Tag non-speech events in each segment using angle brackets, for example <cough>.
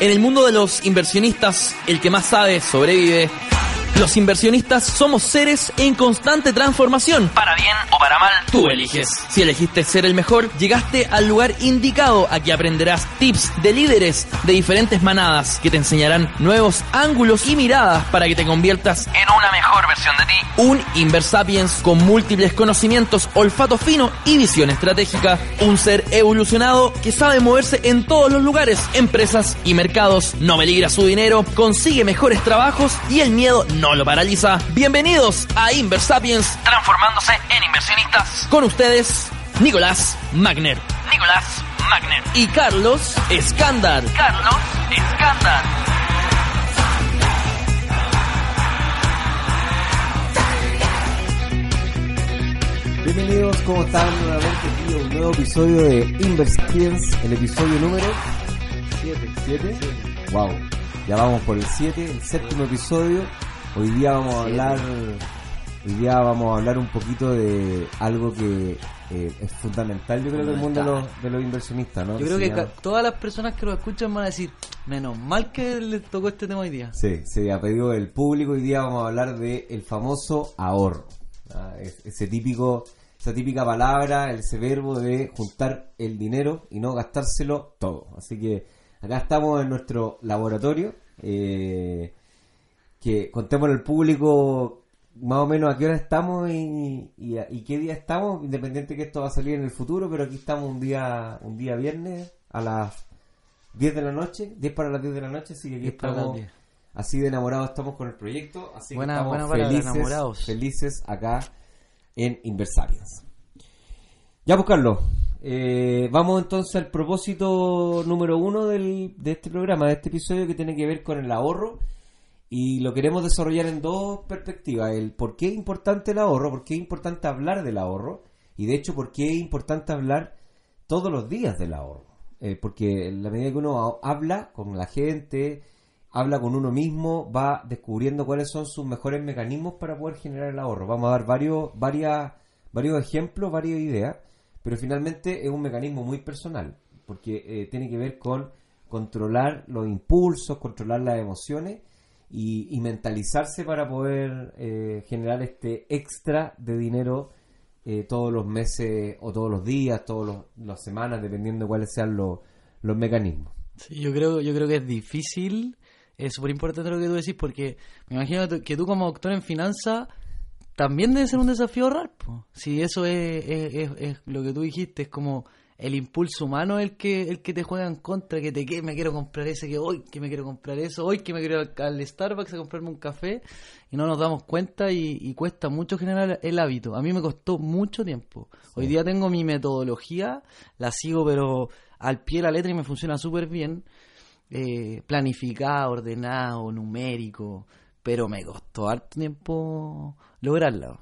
En el mundo de los inversionistas, el que más sabe sobrevive. Los inversionistas somos seres en constante transformación. Para bien o para mal, tú eliges. Si elegiste ser el mejor, llegaste al lugar indicado. Aquí aprenderás tips de líderes de diferentes manadas que te enseñarán nuevos ángulos y miradas para que te conviertas en una mejor versión de ti. Un Inversapiens con múltiples conocimientos, olfato fino y visión estratégica. Un ser evolucionado que sabe moverse en todos los lugares, empresas y mercados. No peligra su dinero, consigue mejores trabajos y el miedo no no lo paraliza. Bienvenidos a Inversapiens, transformándose en inversionistas. Con ustedes, Nicolás Magner. Nicolás Magner. Y Carlos Escándar. Carlos Escándar. Bienvenidos, ¿cómo están? Nuevamente aquí a un nuevo episodio de Inversapiens, el episodio número 7. ¿7? Wow, ya vamos por el 7, el séptimo episodio Hoy día vamos a hablar, hoy día vamos a hablar un poquito de algo que eh, es fundamental, yo creo, en el mundo de los, inversionistas, ¿no? Yo creo que todas las personas que lo escuchan van a decir, menos mal que les tocó este tema hoy día. Sí, se ha pedido el público, hoy día vamos a hablar de el famoso ahorro. Ese típico, esa típica palabra, ese verbo de juntar el dinero y no gastárselo todo. Así que acá estamos en nuestro laboratorio. Eh, que contemos al público más o menos a qué hora estamos y, qué día estamos, independiente que esto va a salir en el futuro, pero aquí estamos un día un día viernes a las 10 de la noche, 10 para las 10 de la noche, así que aquí estamos así de enamorados estamos con el proyecto, así que estamos felices, felices acá en Inversarias. Ya buscarlo. Pues, eh, vamos entonces al propósito número uno del, de este programa, de este episodio que tiene que ver con el ahorro y lo queremos desarrollar en dos perspectivas. El por qué es importante el ahorro, por qué es importante hablar del ahorro. Y de hecho, por qué es importante hablar todos los días del ahorro. Eh, porque en la medida que uno habla con la gente, habla con uno mismo, va descubriendo cuáles son sus mejores mecanismos para poder generar el ahorro. Vamos a dar varios, varias, varios ejemplos, varias ideas, pero finalmente es un mecanismo muy personal, porque eh, tiene que ver con controlar los impulsos, controlar las emociones y, mentalizarse para poder eh, generar este extra de dinero eh, todos los meses o todos los días, todas las semanas, dependiendo de cuáles sean los, los mecanismos. Yo creo, yo creo que es difícil, es súper importante lo que tú decís, porque me imagino que tú como doctor en finanzas también debe ser un desafío ahorrar. Si eso es, es, lo que tú dijiste, es como el impulso humano el que el que te juega en contra, que te que me quiero comprar ese, que hoy que me quiero comprar eso, hoy que me quiero al, Starbucks a comprarme un café y no nos damos cuenta y, cuesta mucho generar el hábito. A mí me costó mucho tiempo. Hoy día tengo mi metodología, la sigo pero al pie de la letra y me funciona súper bien, eh, planificado, ordenado, numérico, pero me costó harto tiempo lograrlo.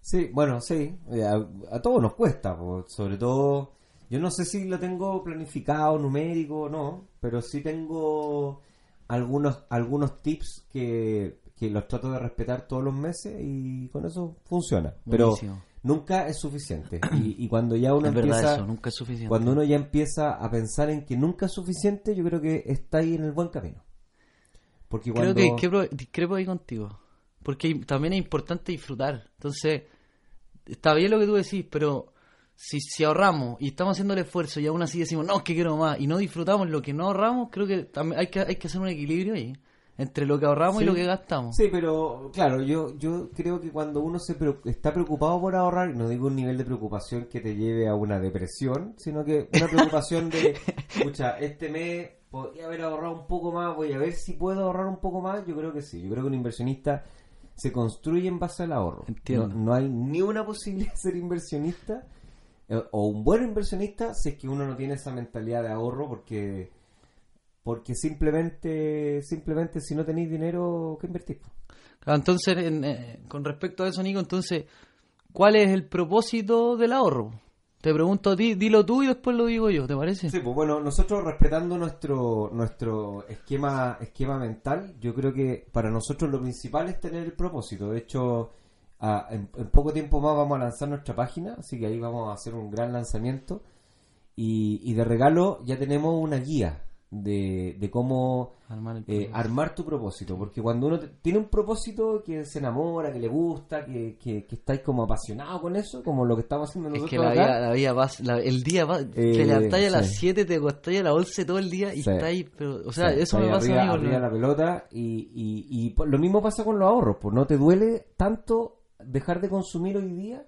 Sí, bueno, sí, eh, a, todos nos cuesta, sobre todo, yo no sé si lo tengo planificado, numérico o no, pero sí tengo algunos, algunos tips que, los trato de respetar todos los meses y con eso funciona. Pero nunca es suficiente. Y, cuando ya uno empieza, nunca es suficiente. cuando uno ya empieza a pensar en que nunca es suficiente, yo creo que está ahí en el buen camino. Porque cuando... Creo que discrepo ahí contigo. Porque también es importante disfrutar. Entonces, está bien lo que tú decís, pero si, si ahorramos y estamos haciendo el esfuerzo y aún así decimos, no, es que quiero más, y no disfrutamos lo que no ahorramos, creo que también hay que, hay que hacer un equilibrio ahí entre lo que ahorramos y lo que gastamos. Sí, pero claro, yo yo creo que cuando uno se está preocupado por ahorrar, no digo un nivel de preocupación que te lleve a una depresión, sino que una preocupación de, <laughs> escucha, este mes podría haber ahorrado un poco más, voy a ver si puedo ahorrar un poco más, yo creo que sí, yo creo que un inversionista se construye en base al ahorro. No, hay ni una posibilidad de ser inversionista eh, o un buen inversionista si es que uno no tiene esa mentalidad de ahorro porque porque simplemente simplemente si no tenéis dinero ¿qué invertís? Entonces, eh, con respecto a eso, Nico, entonces, ¿cuál es el propósito del ahorro? Te pregunto a ti, dilo tú y después lo digo yo, ¿te parece? Sí, pues bueno, nosotros respetando nuestro nuestro esquema esquema mental, yo creo que para nosotros lo principal es tener el propósito. De hecho, en, poco tiempo más vamos a lanzar nuestra página, así que ahí vamos a hacer un gran lanzamiento. Y, de regalo ya tenemos una guía de, de cómo Armar el eh, armar tu propósito. Porque cuando uno te- tiene un propósito que se enamora, que le gusta, que, que, que estáis como apasionado con eso, como lo que estamos haciendo Es nosotros que la acá, vida, la vida va, la- el día va, Eh, te levantáis a las sí. 7, te acostáis a las 11 todo el día y Sí. estáis, pero, o sea, Sí, eso me pasa arriba, a mí arriba lo- la pelota y, y, y lo mismo pasa con los ahorros, pues no te duele tanto dejar de consumir hoy día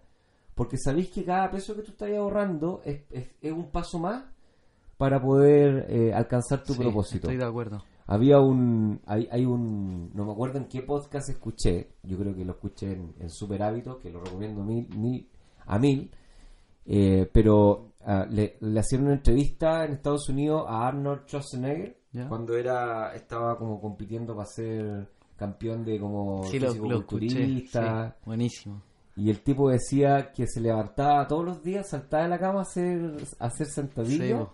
porque sabéis que cada peso que tú estás ahorrando es, es, es un paso más para poder eh, alcanzar tu Sí, propósito. Estoy de acuerdo. Había un, hay, hay un, no me acuerdo en qué podcast escuché, yo creo que lo escuché en, en Super Hábitos, que lo recomiendo mil, mil, a mil, eh, pero ah, le, le hacían una entrevista en Estados Unidos a Arnold Schwarzenegger Ya. cuando era estaba como compitiendo para ser campeón de como Sí, lo, lo escuché. sí, buenísimo. y el tipo decía que se levantaba todos los días, saltaba de la cama a hacer, a hacer Sí, sentadillas bo.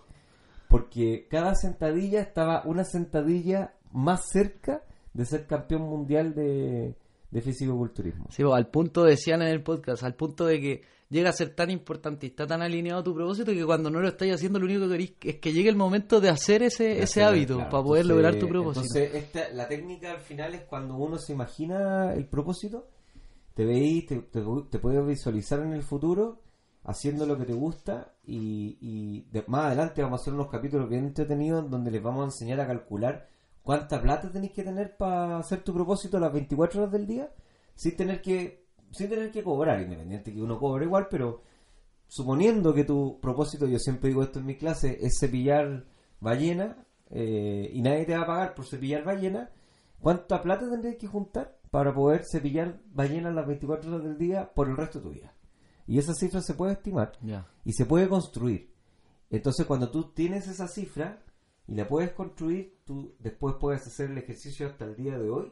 Porque cada sentadilla estaba una sentadilla más cerca de ser campeón mundial de, de fisicoculturismo. Sí, bo, al punto, decían en el podcast, al punto de que llega a ser tan importante y está tan alineado a tu propósito que cuando no lo estás haciendo lo único que querís es que llegue el momento de hacer ese, ese hábito Claro, para poder entonces- lograr tu propósito. Entonces, esta, la técnica al final es cuando uno se imagina el propósito, te veis, te, te, te puedes visualizar en el futuro haciendo lo que te gusta y, de- más adelante vamos a hacer unos capítulos bien entretenidos donde les vamos a enseñar a calcular cuánta plata tenéis que tener para hacer tu propósito las 24 horas del día sin tener que sin tener que cobrar, independiente que uno cobre igual, pero suponiendo que tu propósito, yo siempre digo esto en mi clase, es cepillar ballena eh, y nadie te va a pagar por cepillar ballena, ¿cuánta plata tendrías que juntar para poder cepillar ballenas las 24 horas del día por el resto de tu vida? Y esa cifra se puede estimar y se puede construir. Entonces, cuando tú tienes esa cifra y la puedes construir, tú después puedes hacer el ejercicio hasta el día de hoy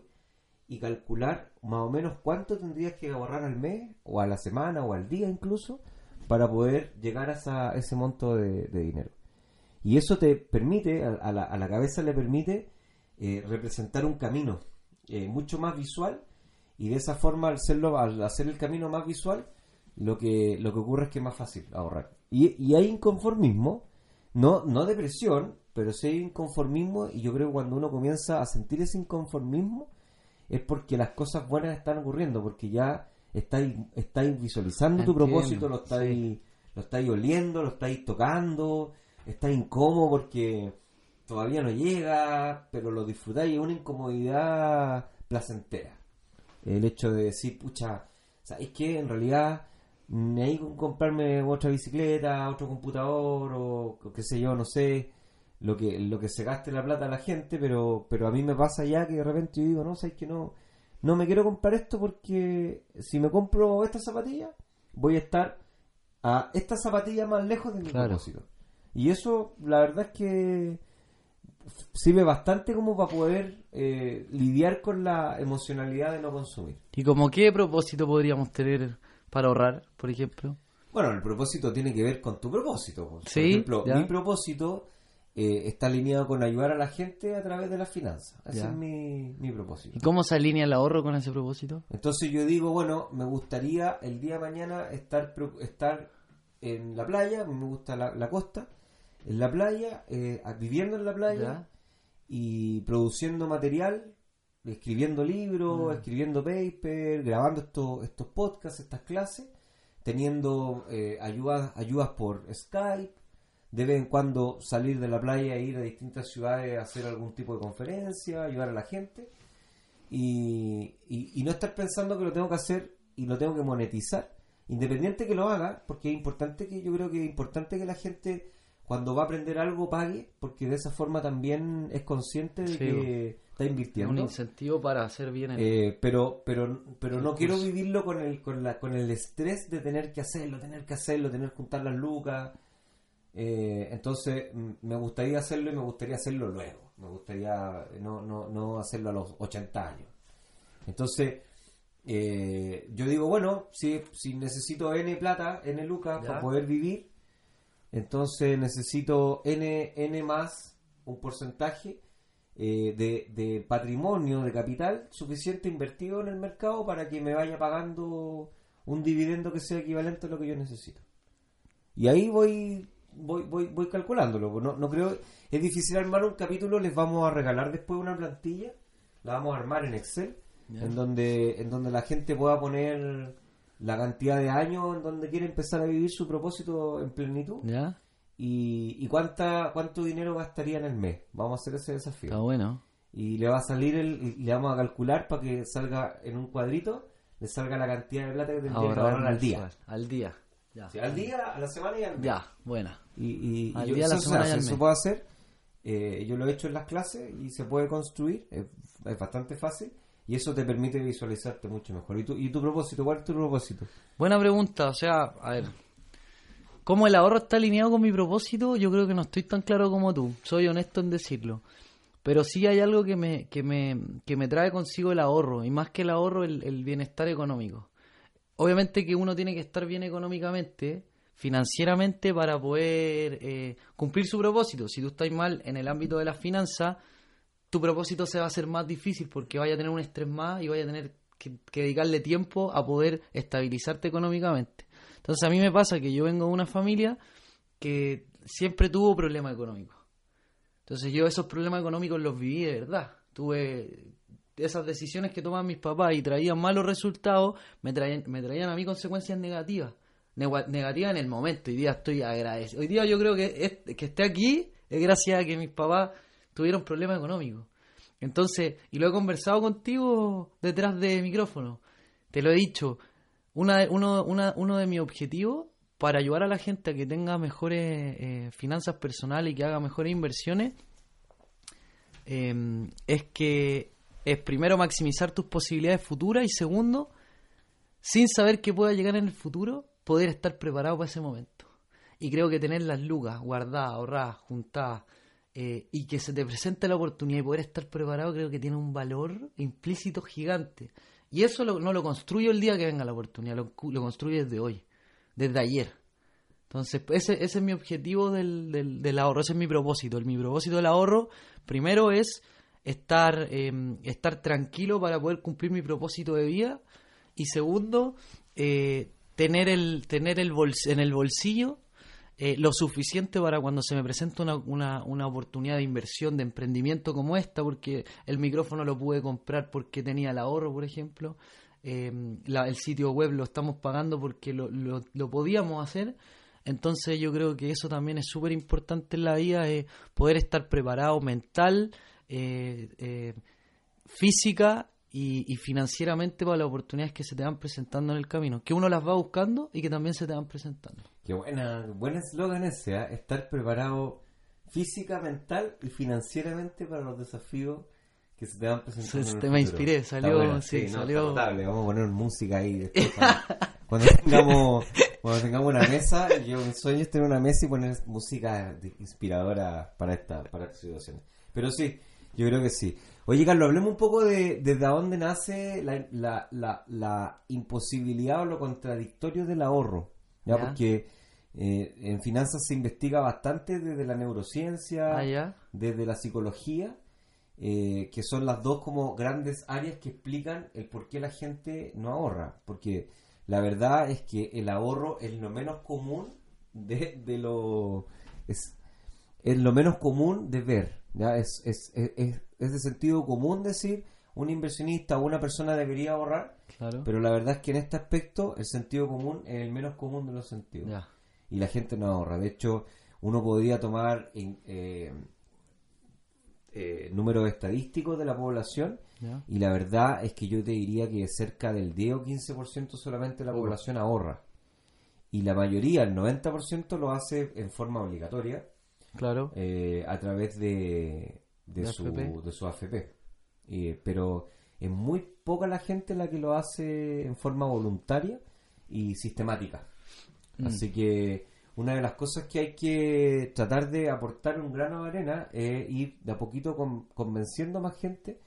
y calcular más o menos cuánto tendrías que ahorrar al mes, o a la semana, o al día incluso, para poder llegar a esa- ese monto de, de dinero. Y eso te permite, a, a la, a la cabeza le permite eh, representar un camino eh, mucho más visual y de esa forma al hacerlo, al hacer el camino más visual, lo que, lo que ocurre es que es más fácil ahorrar. Y, y hay inconformismo, no, no depresión, pero sí hay inconformismo y yo creo que cuando uno comienza a sentir ese inconformismo es porque las cosas buenas están ocurriendo, porque ya estáis, estáis visualizando tu propósito, lo estáis, lo estáis oliendo, lo estáis tocando, estáis incómodo porque todavía no llega, pero lo disfrutáis, es una incomodidad placentera. El hecho de decir, pucha, ¿sabes qué? En realidad, con comprarme otra bicicleta, otro computador, o, o qué sé yo, no sé, lo que, lo que se gaste la plata a la gente, pero, pero a mí me pasa ya que de repente yo digo, no, ¿sabes que no? No me quiero comprar esto porque si me compro esta zapatilla, voy a estar a esta zapatilla más lejos de mi Claro. propósito. Y eso, la verdad es que sirve bastante como para poder eh, lidiar con la emocionalidad de no consumir. ¿Y como qué propósito podríamos tener para ahorrar, por ejemplo? Bueno, el propósito tiene que ver con tu propósito. Por Sí, ejemplo, ya. mi propósito eh, está alineado con ayudar a la gente a través de las finanzas. Ese Ya. es mi, mi propósito. ¿Y cómo se alinea el ahorro con ese propósito? Entonces yo digo, bueno, me gustaría el día de mañana estar, estar en la playa, me gusta la, la costa, en la playa, eh, viviendo en la playa Ya. y produciendo material, escribiendo libros, Mm. escribiendo paper, grabando estos, estos podcasts, estas clases, teniendo eh, ayudas, ayudas por Skype, de vez en cuando salir de la playa e ir a distintas ciudades a hacer algún tipo de conferencia, ayudar a la gente y, y- y no estar pensando que lo tengo que hacer y lo tengo que monetizar, independiente que lo haga, porque es importante que yo creo que es importante que la gente cuando va a aprender algo pague, porque de esa forma también es consciente de Sí, que está Es un invirtiendo. incentivo para hacer bien el... Eh, pero pero pero no quiero vivirlo con el con la con el estrés de tener que hacerlo tener que hacerlo tener que juntar las lucas. Eh, entonces me gustaría hacerlo y me gustaría hacerlo luego. Me gustaría no no no hacerlo a los 80 años. Entonces eh, yo digo bueno si si necesito n plata n lucas Ya. para poder vivir entonces necesito n n más un porcentaje eh, de, de patrimonio, de capital suficiente invertido en el mercado para que me vaya pagando un dividendo que sea equivalente a lo que yo necesito. Y ahí voy voy, voy, voy calculándolo. No, no creo, es difícil armar un capítulo, les vamos a regalar después una plantilla, la vamos a armar en Excel, en donde, en donde la gente pueda poner la cantidad de años en donde quiere empezar a vivir su propósito en plenitud ¿Ya? y, y cuánta, cuánto dinero gastaría en el mes. Vamos a hacer ese desafío Está bueno. y le va a salir el, y le vamos a calcular para que salga en un cuadrito le salga la cantidad de plata que tendría que Ahorrar al día. Al día. Ya. Sí, al día a la semana y al mes Ya, buena. y, y- y Al yo- día, a la semana y eso mes. puede hacer Eh, yo lo he hecho en las clases y se puede construir es, es bastante fácil y eso te permite visualizarte mucho mejor y tu, y tu propósito ¿cuál es tu propósito? Buena pregunta, o sea, a ver. ¿Cómo el ahorro está alineado con mi propósito? Yo creo que no estoy tan claro como tú, soy honesto en decirlo. Pero sí hay algo que me, que me, que me trae consigo el ahorro, y más que el ahorro, el, bienestar económico. Obviamente que uno tiene que estar bien económicamente, financieramente, para poder eh, cumplir su propósito. Si tú estás mal en el ámbito de las finanzas, tu propósito se va a hacer más difícil porque vaya a tener un estrés más y vaya a tener que, dedicarle tiempo a poder estabilizarte económicamente. Entonces a mí me pasa que yo vengo de una familia que siempre tuvo problemas económicos. Entonces yo esos problemas económicos los viví de verdad. Tuve esas decisiones que tomaban mis papás y traían malos resultados, me traían, me traían a mí consecuencias negativas. Negativas en el momento. Hoy día estoy agradecido. Hoy día yo creo que, que esté aquí es gracias a que mis papás tuvieron problemas económicos. Entonces, y lo he conversado contigo detrás de micrófono. Te lo he dicho. Una, uno, una- uno de mis objetivos para ayudar a la gente a que tenga mejores eh, finanzas personales y que haga mejores inversiones eh, es que es primero maximizar tus posibilidades futuras y segundo, sin saber qué pueda llegar en el futuro, poder estar preparado para ese momento. Y creo que tener las lucas guardadas, ahorradas, juntadas, eh, y que se te presente la oportunidad y poder estar preparado, creo que tiene un valor implícito gigante. Y eso lo- no lo construyo el día que venga la oportunidad, lo, lo construyo desde hoy, desde ayer. Entonces, ese, ese es mi objetivo del, del, del ahorro, ese es mi propósito. El, mi propósito del ahorro, primero es estar, eh, estar tranquilo para poder cumplir mi propósito de vida. Y segundo, eh, tener, el, tener el bols- en el bolsillo eh, lo suficiente para cuando se me presenta una, una, una oportunidad de inversión, de emprendimiento como esta, porque el micrófono lo pude comprar porque tenía el ahorro, por ejemplo. Eh, el sitio web lo estamos pagando porque lo, lo, lo podíamos hacer. Entonces yo creo que eso también es súper importante en la vida, eh, poder estar preparado mental, eh, física y, y financieramente para las oportunidades que se te van presentando en el camino, que uno las va buscando y que también se te van presentando. Qué buena, buen eslogan ese, ¿ah? estar preparado física, mental y financieramente para los desafíos que se te van presentando. Se- en el te <laughs> me inspiré, salió- buena, sí, no, salió- notable. Vamos a poner música ahí después <laughs> cuando, tengamos cuando tengamos una mesa. Yo mi sueño es tener una mesa y poner música inspiradora para esta para esta situación. Pero sí, yo creo que sí. Oye, Carlos, hablemos un poco de desde dónde nace la, la, la, la imposibilidad o lo contradictorio del ahorro. ¿ya? Ya. Porque eh, en finanzas se investiga bastante desde la neurociencia, Ah, desde la psicología, eh, que son las dos como grandes áreas que explican el por qué la gente no ahorra. Porque la verdad es que el ahorro es lo menos común de, de lo... Es, es lo menos común de ver. ¿ya? Es, es, es, es- es de sentido común decir un inversionista o una persona debería ahorrar, Claro. pero la verdad es que en este aspecto el sentido común es el menos común de los sentidos Ya. Y la gente no ahorra. De hecho, uno podría tomar eh, eh, números estadísticos de la población Ya. y la verdad es que yo te diría que cerca del 10 o 15% solamente de la población ahorra. Y la mayoría, el 90%, lo hace en forma obligatoria Claro. eh, a través de, de, De su, AFP. de su AFP. Eh, pero es muy poca la gente la que lo hace en forma voluntaria y sistemática. Mm. Así que una de las cosas que hay que tratar de aportar un grano de arena es ir de a poquito con- convenciendo a más gente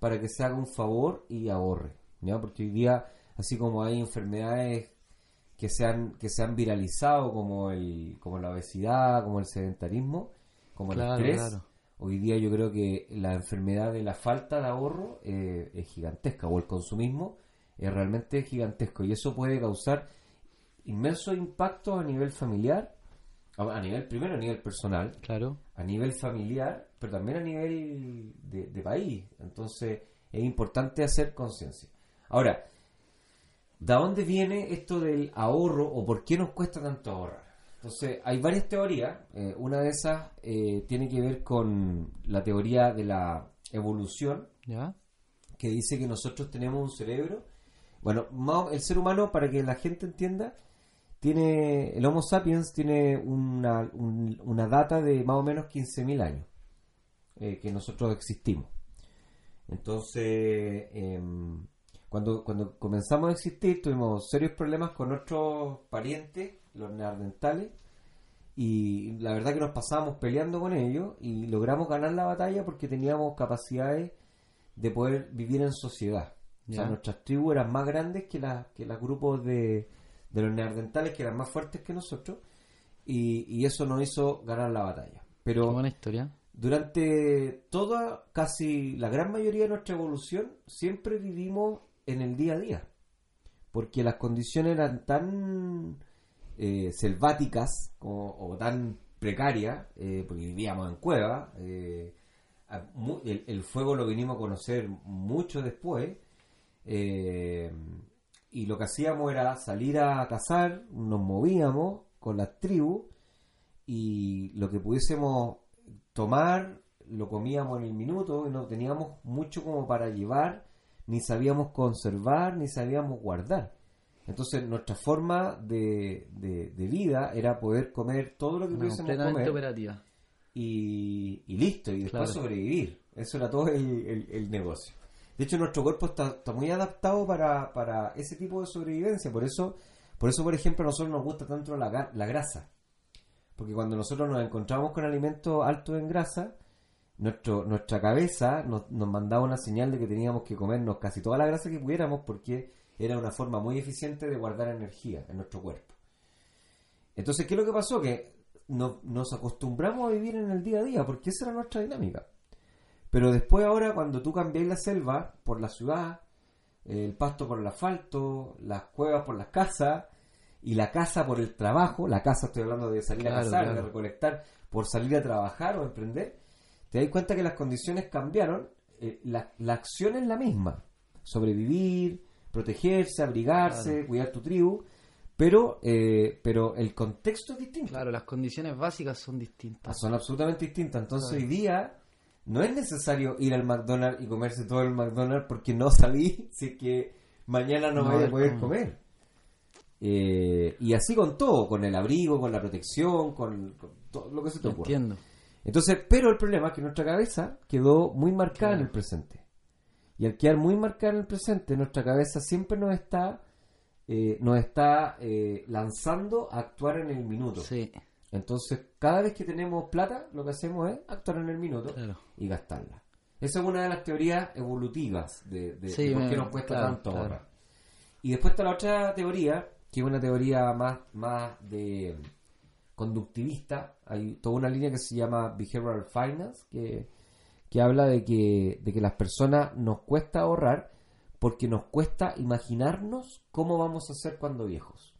para que se haga un favor y ahorre. ¿ya? Porque hoy día, así como hay enfermedades que se han, que se han viralizado como, el, como la obesidad, como el sedentarismo, como Claro, el estrés, claro. hoy día yo creo que la enfermedad de la falta de ahorro eh, es gigantesca o el consumismo es realmente gigantesco y eso puede causar inmensos impactos a nivel familiar, A nivel, primero a nivel personal, Claro. a nivel familiar, pero también a nivel de, de país. Entonces es importante hacer conciencia. Ahora, ¿de dónde viene esto del ahorro o por qué nos cuesta tanto ahorrar? Entonces, hay varias teorías. Eh, una de esas eh, tiene que ver con la teoría de la evolución, ¿Ya? que dice que nosotros tenemos un cerebro. Bueno, el ser humano, para que la gente entienda, tiene el Homo sapiens tiene una, un- una data de más o menos 15.000 años eh, que nosotros existimos. Entonces, em, cuando, cuando comenzamos a existir, tuvimos serios problemas con nuestros parientes, los neandertales, y la verdad que nos pasábamos peleando con ellos y logramos ganar la batalla porque teníamos capacidades de poder vivir en sociedad. O sea, nuestras tribus eran más grandes que, las que los grupos de, de los neandertales, que eran más fuertes que nosotros, y, y eso nos hizo ganar la batalla. Qué Pero buena historia. durante toda, casi la gran mayoría de nuestra evolución, siempre vivimos en el día a día. Porque las condiciones eran tan eh, selváticas o tan precarias, eh, porque vivíamos en cuevas. eh, el, el fuego lo vinimos a conocer mucho después. eh, y lo que hacíamos era salir a cazar, nos movíamos con las tribus y lo que pudiésemos tomar lo comíamos en el minuto y no teníamos mucho como para llevar, ni sabíamos conservar, ni sabíamos guardar. Entonces nuestra forma de, de- de vida era poder comer todo lo que pudiésemos comer operativa. y, y listo, y después Claro. sobrevivir. Eso era todo el, el- el negocio. De hecho, nuestro cuerpo está, muy adaptado para, para ese tipo de sobrevivencia. Por eso, por eso, por ejemplo, a nosotros nos gusta tanto la, la grasa. Porque cuando nosotros nos encontramos con alimentos altos en grasa, nuestro, nuestra cabeza nos, nos mandaba una señal de que teníamos que comernos casi toda la grasa que pudiéramos porque era una forma muy eficiente de guardar energía en nuestro cuerpo. Entonces, ¿qué es lo que pasó? Que no- nos acostumbramos a vivir en el día a día porque esa era nuestra dinámica. Pero después ahora cuando tú cambias la selva por la ciudad, el pasto por el asfalto, las cuevas por las casas y la casa por el trabajo, la casa estoy hablando de salir a Claro, cazar, de recolectar, por salir a trabajar o emprender, te das cuenta que las condiciones cambiaron, eh, la, la acción es la misma, sobrevivir, protegerse, abrigarse, cuidar tu tribu, pero, eh, pero el contexto es distinto. Claro, las condiciones básicas son distintas. Son absolutamente distintas. Entonces hoy día no es necesario ir al McDonald's y comerse todo el McDonald's porque no salí <laughs> si es que mañana no, No voy a poder comer. Eh, y así con todo, con el abrigo, con la protección, con, con todo lo que se te ocurra. Entiendo. Entonces, pero el problema es que nuestra cabeza quedó muy marcada en el presente. Y al quedar muy marcada en el presente, nuestra cabeza siempre nos está, eh, nos está eh, lanzando a actuar en el minuto. Sí, Entonces, cada vez que tenemos plata, lo que hacemos es actuar en el minuto claro. y gastarla. Esa es una de las teorías evolutivas de, de- Sí, de por qué nos cuesta claro, tanto claro. ahorrar. Y después está la otra teoría, que es una teoría más, más de conductivista. Hay toda una línea que se llama Behavioral Finance, que, que habla de que, de que las personas nos cuesta ahorrar porque nos cuesta imaginarnos cómo vamos a ser cuando viejos.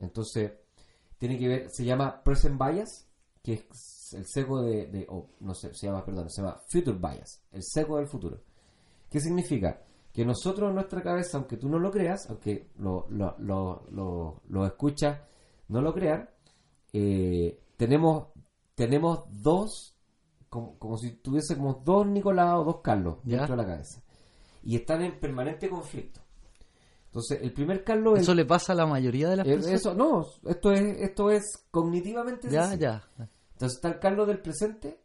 Entonces, tiene que ver, se llama present bias, que es el seco de, de o no sé, se llama, perdón, se llama future bias, el seco del futuro. ¿Qué significa? Que nosotros en nuestra cabeza, aunque tú no lo creas, aunque lo, lo, lo, lo, escuchas, no lo crean, eh, tenemos, tenemos dos, como, como si tuviésemos dos Nicolás o dos Carlos Ya. dentro de la cabeza. Y están en permanente conflicto. Entonces, el primer Carlos es Eso le pasa a la mayoría de las personas. Eso, no, esto es, esto es cognitivamente ya, sencillo. ya. Entonces está el Carlos del presente,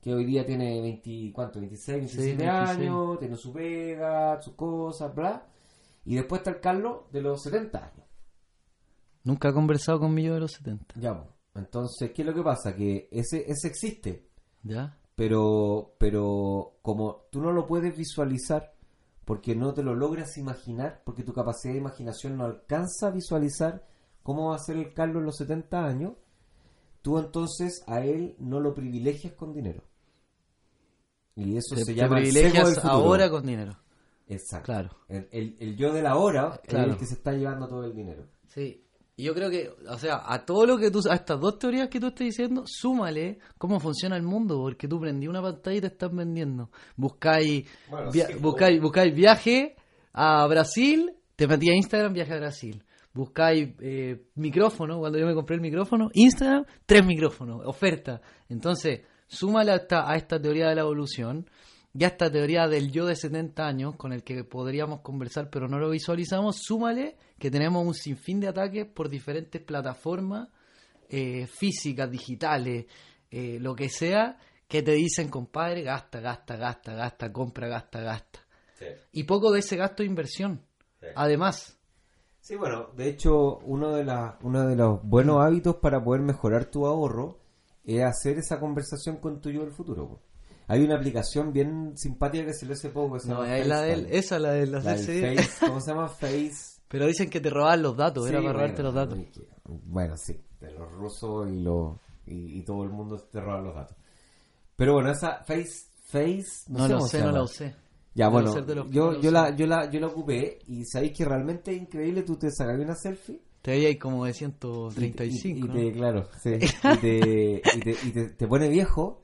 que hoy día tiene 20, ¿cuánto? 26, 27 26. años, tiene su pega, sus cosas, bla. Y después está el Carlos de los 70 años. Nunca he conversado con mi yo de los 70. Ya, po. Entonces, ¿qué es lo que pasa? Que ese, ese existe, ¿Ya? pero, pero como tú no lo puedes visualizar, porque no te lo logras imaginar, porque tu capacidad de imaginación no alcanza a visualizar cómo va a ser el Carlos en los 70 años, tú entonces a él no lo privilegias con dinero. Y eso Te, se te llama seco privilegias del ahora con dinero. Exacto. Claro. El, el- el yo de la hora es Claro. el que se está llevando todo el dinero. Sí. Y yo creo que, o sea, a todo lo que tú, a estas dos teorías que tú estás diciendo, súmale cómo funciona el mundo, porque tú prendí una pantalla y te estás vendiendo. Buscáis, Bueno, via- sí, buscáis, buscáis viaje a Brasil, te metí a Instagram, viaje a Brasil. Buscáis eh, micrófono, cuando yo me compré el micrófono, Instagram, tres micrófonos, oferta. Entonces, súmale a esta, a esta teoría de la evolución y a esta teoría del yo de 70 años con el que podríamos conversar pero no lo visualizamos, súmale que tenemos un sinfín de ataques por diferentes plataformas eh, físicas, digitales, eh, lo que sea, que te dicen, compadre, gasta, gasta, gasta, gasta, compra, gasta, gasta. Y poco de ese gasto de inversión. Sí. Además, Sí, bueno, de hecho, uno de, la- uno de los buenos hábitos para poder mejorar tu ahorro es hacer esa conversación con tu yo del futuro. Hay una aplicación bien simpática que se le hace poco. que se no, llama es la del, esa la de La del hacerse- Face, ¿Cómo se llama? Face. Pero dicen que te roban los datos, era Sí, para robarte los datos. que- Bueno, sí, de los rusos y, los y, y todo el mundo te roban los datos. Pero bueno, esa Face. Face No, sé lo sé, no la usé. Ya, bueno, los yo, no yo, la, yo, la, yo la ocupé y sabéis que realmente es increíble. Tú te sacas una selfie Te veía ahí como de y, 135. y ¿no? te, claro, sí, y, <laughs> te, y, te, y te, te pone viejo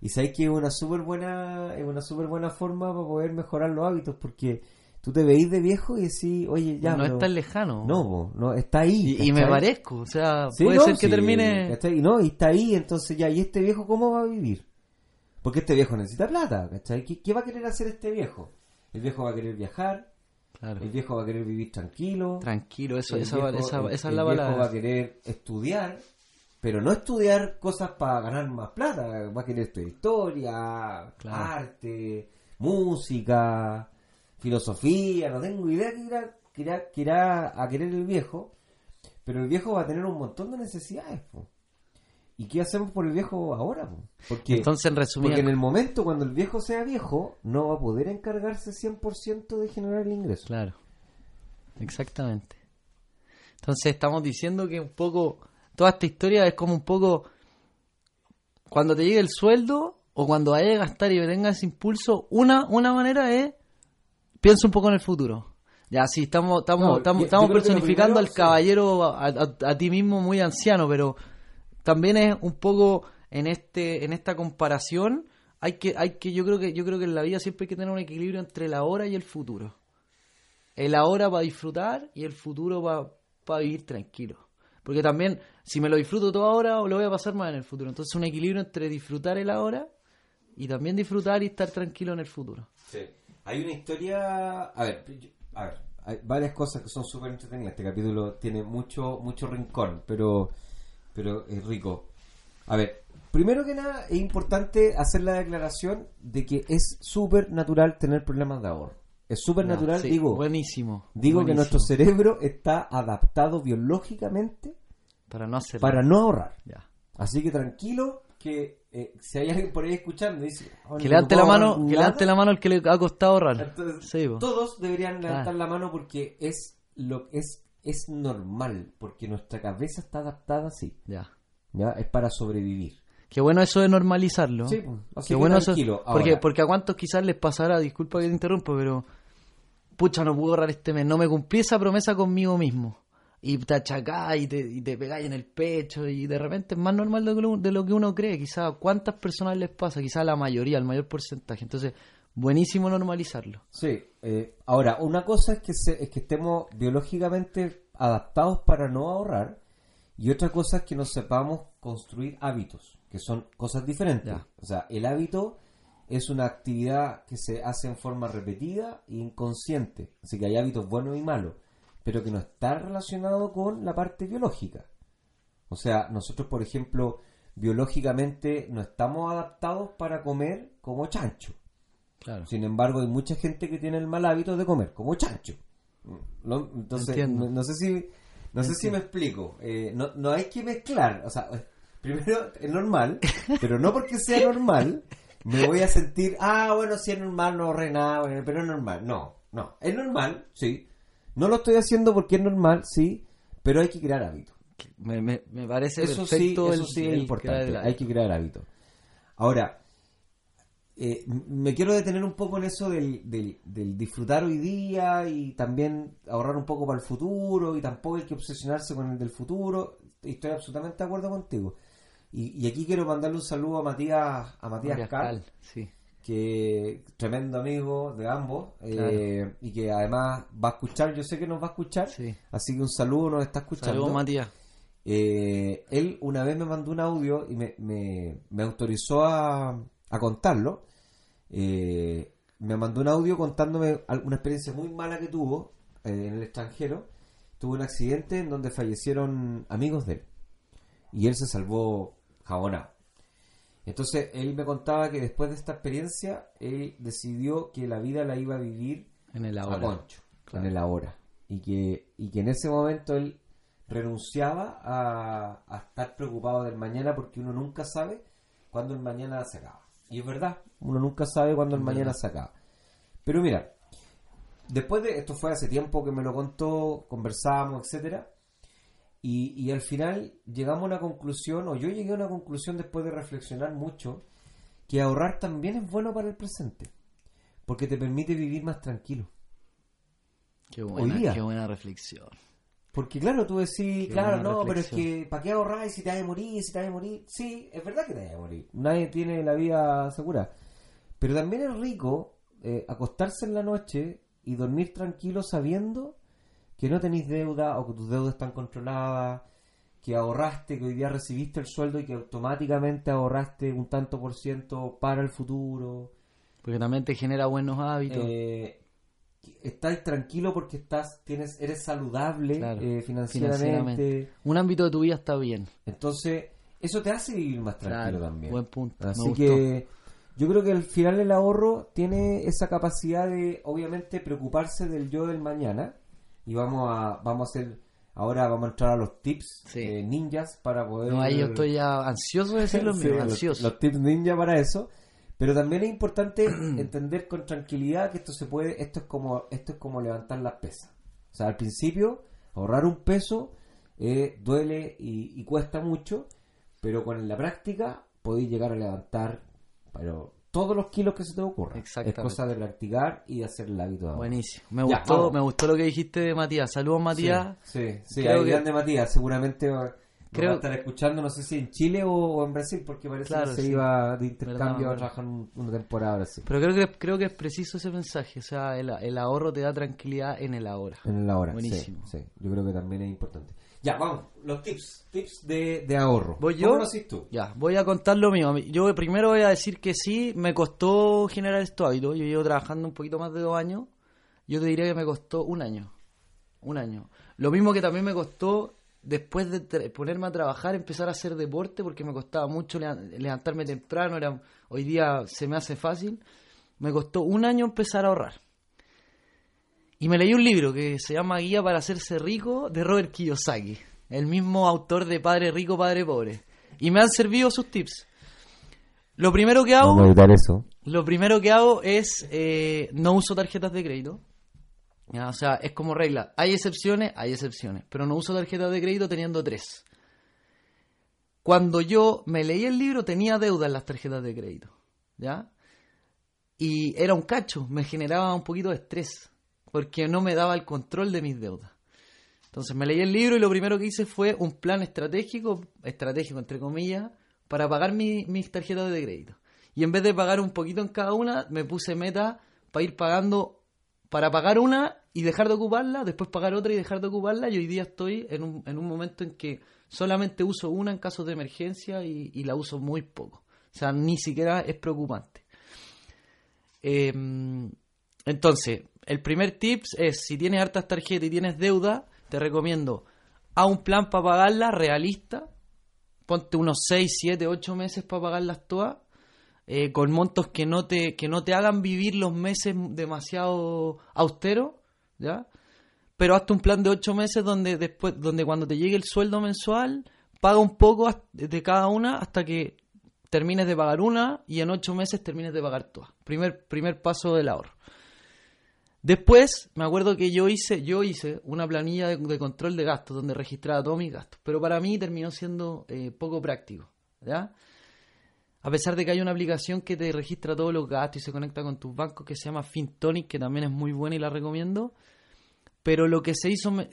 y sabes que es una súper buena es una súper buena forma para poder mejorar los hábitos porque tú te veís de viejo y decís oye ya no pero- es tan lejano. no po, no está ahí Y, y me parezco, o sea, Sí, puede no, ser que sí, termine... no y está ahí entonces ya y este viejo cómo va a vivir porque este viejo necesita plata ¿cachai? ¿Qué, qué va a querer hacer este viejo? el viejo va a querer viajar Claro. el viejo va a querer vivir tranquilo Tranquilo, eso, esa, viejo- esa, el- esa es el la viejo palabra. va a querer estudiar, pero no estudiar cosas para ganar más plata. Va a querer estudiar historia, Claro. arte, música, filosofía. No tengo idea qué irá, irá a querer el viejo, pero el viejo va a tener un montón de necesidades. po. ¿Y qué hacemos por el viejo ahora? po? Porque, Entonces, en resumen, porque en el momento cuando el viejo sea viejo, no va a poder encargarse 100% de generar el ingreso. Claro, exactamente. Entonces estamos diciendo que un poco, toda esta historia es como un poco, cuando te llegue el sueldo o cuando vayas a gastar y tengas impulso, una, una manera es, piensa un poco en el futuro. Ya, sí, estamos, estamos, No, estamos, yo- estamos yo personificando primero, al sí. caballero, a, a- a ti mismo muy anciano, pero también es un poco en este, en esta comparación, hay que, hay que, yo creo que, yo creo que en la vida siempre hay que tener un equilibrio entre el ahora y el futuro. El ahora para disfrutar y el futuro para vivir tranquilo. Porque también, si me lo disfruto todo ahora, lo voy a pasar mal en el futuro. Entonces, un equilibrio entre disfrutar el ahora y también disfrutar y estar tranquilo en el futuro. Sí. Hay una historia. A ver, a ver, hay varias cosas que son súper entretenidas. Este capítulo tiene mucho, mucho rincón, pero, pero es rico. A ver, primero que nada, es importante hacer la declaración de que es súper natural tener problemas de ahorro. Es súper natural, sí, digo. Buenísimo. Digo que buenísimo. nuestro cerebro está adaptado biológicamente Para no hacer. para no ahorrar. Ya. Así que tranquilo, que eh, si hay alguien por ahí escuchando dice, "Oh, Que levante la mano, que nada", levante la mano el que le ha costado ahorrar. entonces, Sí, po. todos deberían levantar Claro. la mano porque es lo es es normal, porque nuestra cabeza está adaptada así, Ya. ¿ya? Es para sobrevivir. Qué bueno eso de normalizarlo. Sí, así Qué que bueno eso. Porque, Ahora, porque a cuántos quizás les pasará, disculpa que te interrumpa, pero pucha, no pude ahorrar este mes, no me cumplí esa promesa conmigo mismo. Y te achacás y te, y te pegáis en el pecho y de repente es más normal de lo, de lo que uno cree. Quizás cuántas personas les pasa, quizás la mayoría, al mayor porcentaje. Entonces, buenísimo normalizarlo. Sí, eh, ahora, una cosa es que, se- es que estemos biológicamente adaptados para no ahorrar y otra cosa es que nos sepamos construir hábitos, que son cosas diferentes. Ya. O sea, el hábito es una actividad que se hace en forma repetida e inconsciente. Así que hay hábitos buenos y malos, pero que no está relacionado con la parte biológica. O sea, nosotros, por ejemplo, biológicamente no estamos adaptados para comer como chancho. Claro. Sin embargo, hay mucha gente que tiene el mal hábito de comer como chancho. ¿No? Entonces, no, no sé si no sé si me explico. Eh, no, no hay que mezclar. O sea, <laughs> primero es normal, pero no porque sea normal me voy a sentir, ah, bueno, si es normal, no ahorré nada, bueno, pero es normal. No, no. Es normal, sí. No lo estoy haciendo porque es normal, sí, pero hay que crear hábitos. Me, me, me parece Eso sí, perfecto eso el- sí es el importante. Hay que crear hábitos. Ahora, eh, me quiero detener un poco en eso del, del, del disfrutar hoy día y también ahorrar un poco para el futuro y tampoco hay que obsesionarse con el del futuro. Estoy absolutamente de acuerdo contigo. Y, y aquí quiero mandarle un saludo a Matías, a Matías Matías Cal, Cal, sí. Que tremendo amigo de ambos eh, y que además va a escuchar, yo sé que nos va a escuchar, Sí. así que un saludo nos está escuchando. Saludos, Matías. Eh, él una vez me mandó un audio y me, me- me autorizó a, a contarlo. Eh, me mandó un audio contándome una experiencia muy mala que tuvo eh, en el extranjero. Tuvo un accidente en donde fallecieron amigos de él. Y él se salvó jabonado. Entonces él me contaba que después de esta experiencia, él decidió que la vida la iba a vivir En el a ahora. concho, Claro. en el ahora. Y que, y que en ese momento él renunciaba a, a estar preocupado del mañana porque uno nunca sabe cuándo el mañana se acaba. Y es verdad, uno nunca sabe cuándo el mañana se acaba. Pero mira, después de esto fue hace tiempo que me lo contó, conversamos, etcétera, y, y al final llegamos a una conclusión, o yo llegué a una conclusión después de reflexionar mucho, que ahorrar también es bueno para el presente, porque te permite vivir más tranquilo. Qué Hoy buena, día. qué buena reflexión. Porque claro, tú decís, Qué claro, no, pero es que ¿para qué ahorrar si te vas a morir, si te vas a morir? Sí, es verdad que te vas a morir. Nadie tiene la vida segura. Pero también es rico eh, acostarse en la noche y dormir tranquilo sabiendo que no tenéis deuda o que tus deudas están controladas, que ahorraste, que hoy día recibiste el sueldo y que automáticamente ahorraste un tanto por ciento para el futuro. Porque también te genera buenos hábitos. Eh, estás tranquilo porque estás tienes eres saludable Claro, eh, financieramente. financieramente. Un ámbito de tu vida está bien. Entonces, eso te hace vivir más tranquilo Claro, también. buen punto. Así que yo creo que al final el ahorro tiene esa capacidad de, obviamente, preocuparse del yo del mañana. Y vamos a, vamos a hacer, ahora vamos a entrar a los tips Sí. eh, ninjas para poder... No, ahí yo estoy ya ansioso de decir lo <laughs> Sí, mío, los- ansioso. Los, tips ninja para eso. Pero también es importante <clears throat> entender con tranquilidad que esto se puede, esto es como, esto es como levantar las pesas. O sea, al principio, ahorrar un peso eh, duele y, y cuesta mucho, pero con la práctica podéis llegar a levantar pero todos los kilos que se te ocurra. Es cosa de practicar y hacer el hábito de ahora. Buenísimo. Me Ya, gustó, vamos. me gustó lo que dijiste de Matías. Saludos, Matías. Sí, sí, sí, Creo hay que- grande Matías, seguramente va, Creo- va a estar escuchando, no sé si en Chile o, o en Brasil, porque parece Claro, que se sí. iba de intercambio Verdad, a trabajar un- una temporada a Brasil. Pero creo que, creo que es preciso ese mensaje. O sea, el, el ahorro te da tranquilidad en el ahora. En la hora, Buenísimo. Sí, sí, yo creo que también es importante. Ya, vamos, los tips, tips de, de ahorro. ¿Voy ¿Cómo yo? lo haces tú? Ya, voy a contar lo mío. Yo primero voy a decir que sí, me costó generar estos hábitos. Yo llevo trabajando un poquito más de dos años. Yo te diría que me costó un año. Un año. Lo mismo que también me costó, después de ponerme a trabajar, empezar a hacer deporte, porque me costaba mucho levantarme temprano. Era, hoy día se me hace fácil. Me costó un año empezar a ahorrar. Y me leí un libro que se llama Guía para hacerse rico de Robert Kiyosaki, el mismo autor de Padre Rico, Padre Pobre. Y me han servido sus tips. Lo primero que hago, evitar eso. lo primero que hago es eh, no uso tarjetas de crédito. O sea, es como regla. Hay excepciones, hay excepciones. Pero no uso tarjetas de crédito teniendo tres. Cuando yo me leí el libro tenía deuda en las tarjetas de crédito. ¿Ya? Y era un cacho, me generaba un poquito de estrés. Porque no me daba el control de mis deudas. Entonces me leí el libro y lo primero que hice fue un plan estratégico, estratégico entre comillas, para pagar mi- mis tarjetas de crédito. Y en vez de pagar un poquito en cada una, me puse meta para ir pagando, para pagar una y dejar de ocuparla, después pagar otra y dejar de ocuparla. Y hoy día estoy en un, en un momento en que solamente uso una en casos de emergencia y, y la uso muy poco. O sea, ni siquiera es preocupante. Eh, entonces, el primer tips es, si tienes hartas tarjetas y tienes deuda, te recomiendo a un plan para pagarlas realista. Ponte unos 6, 7, 8 meses para pagarlas todas. eh, con montos que no te que no te hagan vivir los meses demasiado austeros, ¿ya? Pero hazte un plan de 8 meses donde después donde cuando te llegue el sueldo mensual, paga un poco de cada una hasta que termines de pagar una y en 8 meses termines de pagar todas. Primer primer paso del ahorro. Después, me acuerdo que yo hice, yo hice una planilla de, control de gastos donde registraba todos mis gastos, pero para mí terminó siendo eh, poco práctico, ¿ya? a pesar de que hay una aplicación que te registra todos los gastos y se conecta con tus bancos que se llama FinTonic, que también es muy buena y la recomiendo. Pero lo que se hizo, me,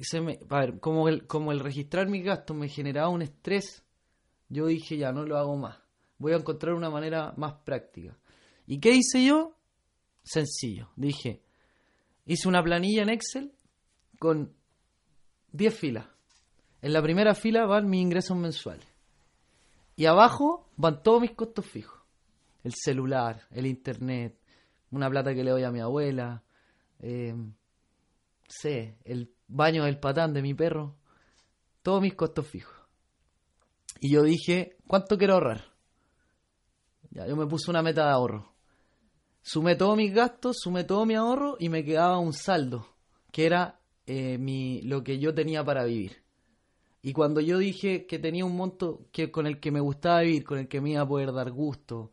a ver, como el, como el registrar mis gastos me generaba un estrés, yo dije ya no lo hago más. Voy a encontrar una manera más práctica. ¿Y qué hice yo? Sencillo. Dije, hice una planilla en Excel con 10 filas. En la primera fila van mis ingresos mensuales. Y abajo van todos mis costos fijos. El celular, el internet, una plata que le doy a mi abuela, eh, sé, el baño del patán de mi perro, todos mis costos fijos. Y yo dije, ¿cuánto quiero ahorrar? Ya, yo me puse una meta de ahorro. Sumé todos mis gastos, sumé todo mi ahorro y me quedaba un saldo, que era eh, mi, lo que yo tenía para vivir. Y cuando yo dije que tenía un monto que, con el que me gustaba vivir, con el que me iba a poder dar gusto,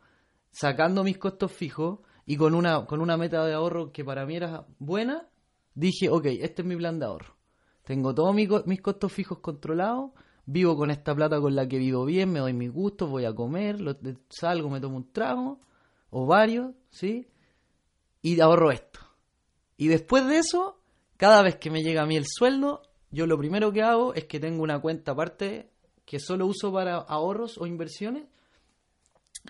sacando mis costos fijos y con una, con una meta de ahorro que para mí era buena, dije, ok, este es mi plan de ahorro. Tengo todos mi co- mis costos fijos controlados, vivo con esta plata con la que vivo bien, me doy mis gustos, voy a comer, lo- salgo, me tomo un trago, o varios, ¿sí? Y ahorro esto. Y después de eso, cada vez que me llega a mí el sueldo, yo lo primero que hago es que tengo una cuenta aparte que solo uso para ahorros o inversiones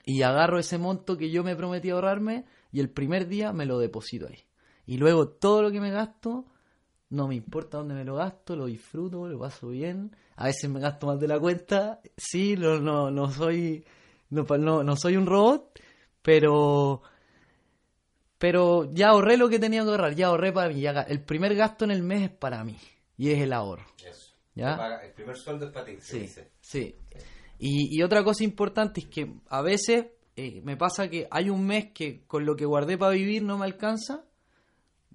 y agarro ese monto que yo me prometí ahorrarme y el primer día me lo deposito ahí. Y luego todo lo que me gasto, no me importa dónde me lo gasto, lo disfruto, lo paso bien. A veces me gasto más de la cuenta, sí, no, no, no soy no, no, no soy un robot, pero pero ya ahorré lo que tenía que ahorrar, ya ahorré para mí. ya el primer gasto en el mes es para mí y es el ahorro. Eso. ¿Ya? Paga- El primer sueldo es para ti, Sí, dice. sí. Y, y otra cosa importante es que a veces eh, me pasa que hay un mes que con lo que guardé para vivir no me alcanza,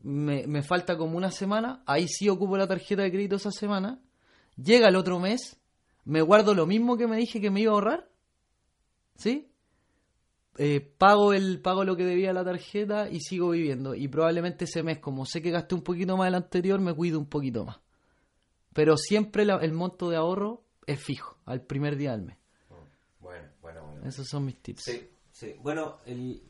me, me falta como una semana, ahí sí ocupo la tarjeta de crédito esa semana, llega el otro mes, me guardo lo mismo que me dije que me iba a ahorrar, ¿sí? Eh, pago el pago lo que debía la tarjeta y sigo viviendo y probablemente ese mes como sé que gasté un poquito más del anterior me cuido un poquito más pero siempre la- el monto de ahorro es fijo, al primer día del mes. Bueno, bueno, bueno. Esos son mis tips. Sí, sí. Bueno, el,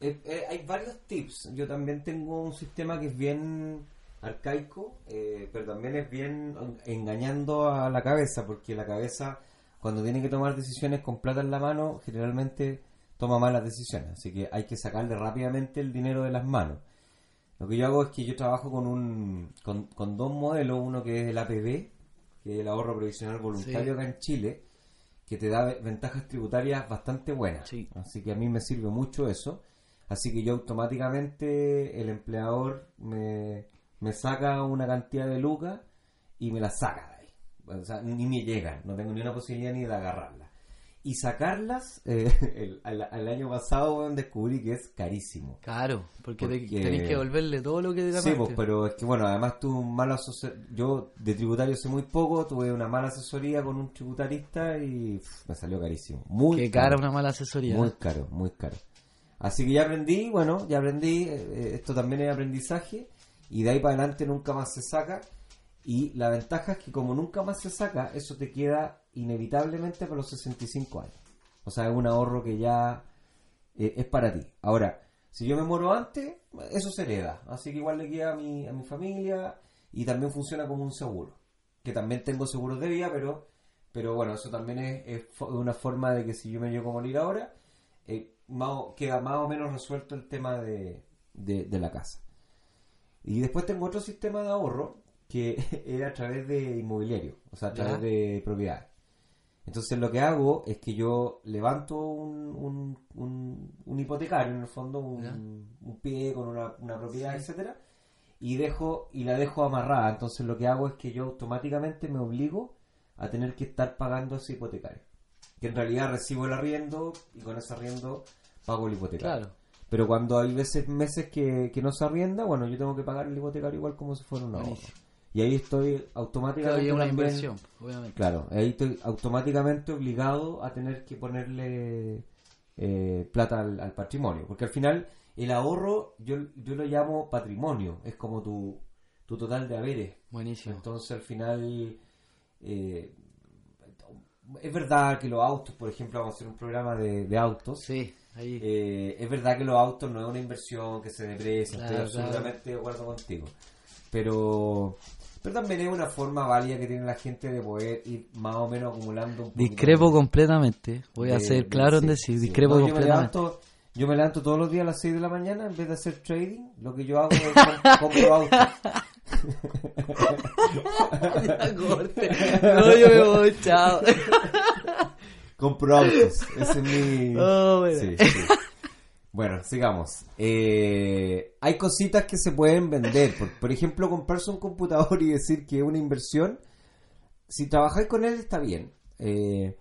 eh, eh, hay varios tips. Yo también tengo un sistema que es bien arcaico, eh, pero también es bien engañando a la cabeza, porque la cabeza, cuando tiene que tomar decisiones con plata en la mano, generalmente toma malas decisiones. Así que hay que sacarle rápidamente el dinero de las manos. Lo que yo hago es que yo trabajo con un con, con dos modelos, uno que es el APB, que es el ahorro provisional voluntario Sí. acá en Chile, que te da ve- ventajas tributarias bastante buenas. Sí. Así que a mí me sirve mucho eso. Así que yo automáticamente, el empleador me, me saca una cantidad de lucas y me la saca de ahí. O sea, ni me llegan, no tengo ni una posibilidad ni de agarrarla. Y sacarlas, eh, <laughs> el, al, al año pasado descubrí que es carísimo. Claro, porque, Porque- tenés que devolverle todo lo que te Sí, pues, pero es que bueno, además tuve un mal asesor... Yo de tributario sé muy poco, tuve una mala asesoría con un tributarista y pff, me salió carísimo. Muy Qué caro. cara una mala asesoría. Muy caro, muy caro. Así que ya aprendí, bueno, ya aprendí, eh, esto también es aprendizaje y de ahí para adelante nunca más se saca. Y la ventaja es que como nunca más se saca, eso te queda inevitablemente para los 65 años. O sea, es un ahorro que ya eh, es para ti. Ahora, si yo me muero antes, eso se hereda. Así que igual le queda a mi, a mi familia y también funciona como un seguro. Que también tengo seguros de vida, pero, pero bueno, eso también es, es una forma de que si yo me llego a morir ahora, eh, más o- queda más o menos resuelto el tema de, de- de la casa. Y después tengo otro sistema de ahorro que <laughs> es a través de inmobiliario, o sea, a Ya. través de propiedades. Entonces lo que hago es que yo levanto un, un, un- un hipotecario, en el fondo, un, pie con una, una propiedad, etcétera, y dejo y la dejo amarrada. Entonces lo que hago es que yo automáticamente me obligo a tener que estar pagando ese hipotecario. Que en realidad recibo el arriendo y con ese arriendo pago el hipotecario. Claro. Pero cuando hay veces meses que, que no se arrienda, bueno, yo tengo que pagar el hipotecario igual como si fuera un ahorro. Y ahí estoy automáticamente una también- inversión, obviamente. Claro, ahí estoy automáticamente obligado a tener que ponerle eh, plata al, al patrimonio. Porque al final el ahorro yo, yo lo llamo patrimonio, es como tu, tu total de haberes. Buenísimo. Entonces al final, eh, es verdad que los autos, por ejemplo, vamos a hacer un programa de, de autos. Sí, ahí. Eh, es verdad que los autos no es una inversión que se deprecia, Claro, estoy absolutamente de acuerdo contigo. Pero, pero también es una forma válida que tiene la gente de poder ir más o menos acumulando un discrepo completamente. Voy a ser claro en decir, sí. discrepo No, yo me completamente. levanto- Yo me levanto todos los días a las 6 de la mañana en vez de hacer trading. Lo que yo hago es com- compro <laughs> autos. No, yo me voy, chao. <laughs> Compro autos. Ese es mi. Oh, bueno. Sí, sí. Bueno, sigamos. Eh, hay cositas que se pueden vender. Por, por ejemplo, comprarse un computador <laughs> y decir que es una inversión. Si trabajáis con él está bien. Eh,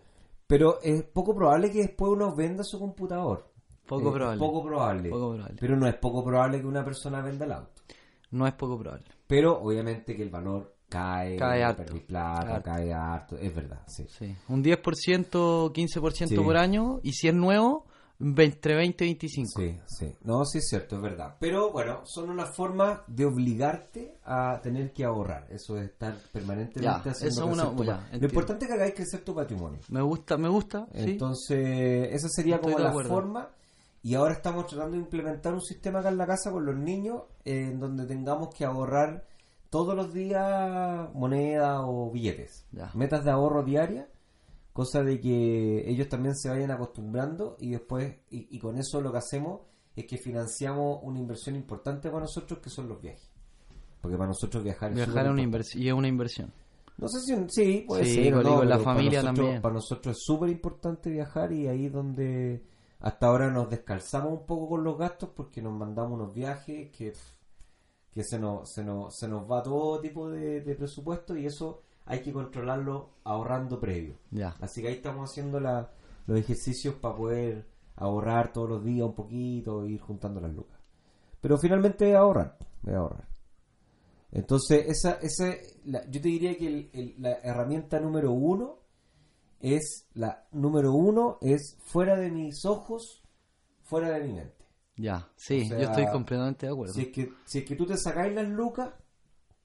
pero es poco probable que después uno venda su computador. Poco Eh, probable. Poco probable. Poco probable. Pero no es poco probable que una persona venda el auto. No es poco probable. Pero obviamente que el valor cae, Cae harto. plata, cae harto, es verdad, sí. Sí. Un 10%, 15% Sí. por año. Y si es nuevo, entre 20 y 25. Sí, sí. No, sí es cierto, es verdad. Pero bueno, son una forma de obligarte a tener que ahorrar. Eso de estar permanentemente Ya, haciendo eso es una- ya, Lo importante es que hagáis crecer tu patrimonio. Me gusta, me gusta. sí. Entonces, esa sería Estoy como la acuerdo. forma. Y ahora estamos tratando de implementar un sistema acá en la casa con los niños eh, en donde tengamos que ahorrar todos los días moneda o billetes. Ya. Metas de ahorro diaria, cosa de que ellos también se vayan acostumbrando y después, y, y con eso lo que hacemos es que financiamos una inversión importante para nosotros que son los viajes. Porque para nosotros viajar es Viajar es una inversión. Y es una inversión. No sé si sí, puede Sí, ser. no, la pero para familia nosotros- también. Para nosotros es súper importante viajar y ahí es donde hasta ahora nos descalzamos un poco con los gastos porque nos mandamos unos viajes que, que se, nos, se, nos, se nos va todo tipo de, de presupuesto y eso hay que controlarlo ahorrando previo. Ya. Así que ahí estamos haciendo la- los ejercicios para poder ahorrar todos los días un poquito ir juntando las lucas. Pero finalmente ahorrar, es ahorrar. Entonces, esa, esa, la- yo te diría que el- el- la herramienta número uno es, la número uno es fuera de mis ojos, fuera de mi mente. Ya. Sí, O sea, yo estoy completamente de acuerdo. Si es que, si es que tú te sacáis las lucas,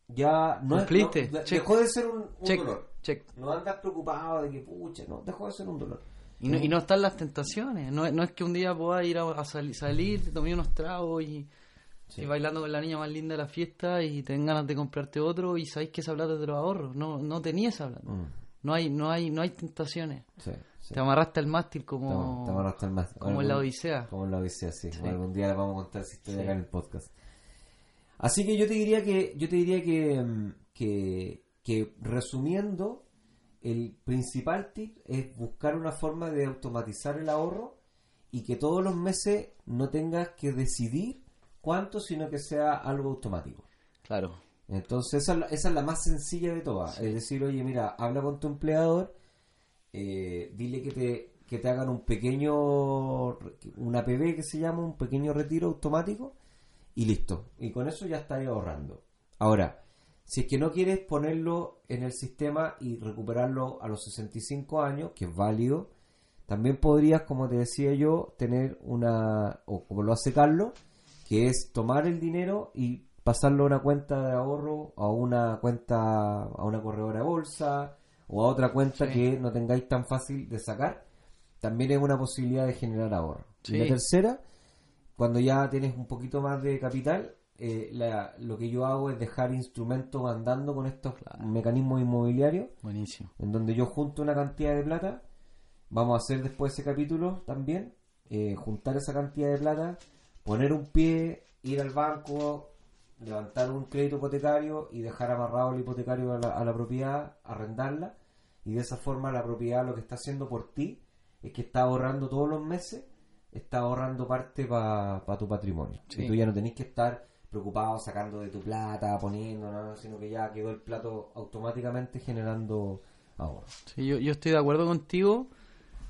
ya no es, no- dejó de ser un, un check, dolor. check. No andas preocupado de que, pucha, no, dejó de ser un dolor. Y no, y no están las tentaciones. No, es- no es que un día puedas ir a, a sali- salir, te tomé unos tragos y, y bailando con la niña más linda de la fiesta y tengan ganas de comprarte otro y sabéis que esa plata te lo ahorro. No, no tenías esa plata. Mm, No hay, no hay, no hay tentaciones. sí, sí. Te amarraste al mástil Te como, te como en la Algún- Odisea. Como en la Odisea, sí. Algún día les vamos a contar esa historia acá en el podcast. Así que yo te diría que, yo te diría que, mm, que, que resumiendo, el principal tip es buscar una forma de automatizar el ahorro y que todos los meses no tengas que decidir cuánto, sino que sea algo automático. Claro. Entonces esa es la, esa es la más sencilla de todas. Es decir, oye, mira, habla con tu empleador, eh, dile que te, que te hagan un pequeño, una APB que se llama, un pequeño retiro automático y listo. Y con eso ya estás ahorrando. Ahora, si es que no quieres ponerlo en el sistema y recuperarlo a los 65 años, que es válido, también podrías, como te decía yo, tener una, o como lo hace Carlos, que es tomar el dinero y pasarlo a una cuenta de ahorro, a una cuenta, a una corredora de bolsa, o a otra cuenta Sí. que no tengáis tan fácil de sacar, también es una posibilidad de generar ahorro. Sí. Y la tercera, cuando ya tienes un poquito más de capital, eh, la- lo que yo hago es dejar instrumentos andando con estos mecanismos inmobiliarios, Buenísimo. en donde yo junto una cantidad de plata, vamos a hacer después ese capítulo también, eh, juntar esa cantidad de plata, poner un pie, ir al banco, levantar un crédito hipotecario y dejar amarrado el hipotecario a la, a la propiedad, arrendarla, y de esa forma la propiedad lo que está haciendo por ti es que está ahorrando todos los meses, está ahorrando parte para tu patrimonio. Sí. Y tú ya no tenés que estar preocupado sacando de tu plata, poniendo, no, sino que ya quedó el plato automáticamente generando ahorro. Sí, yo, yo estoy de acuerdo contigo.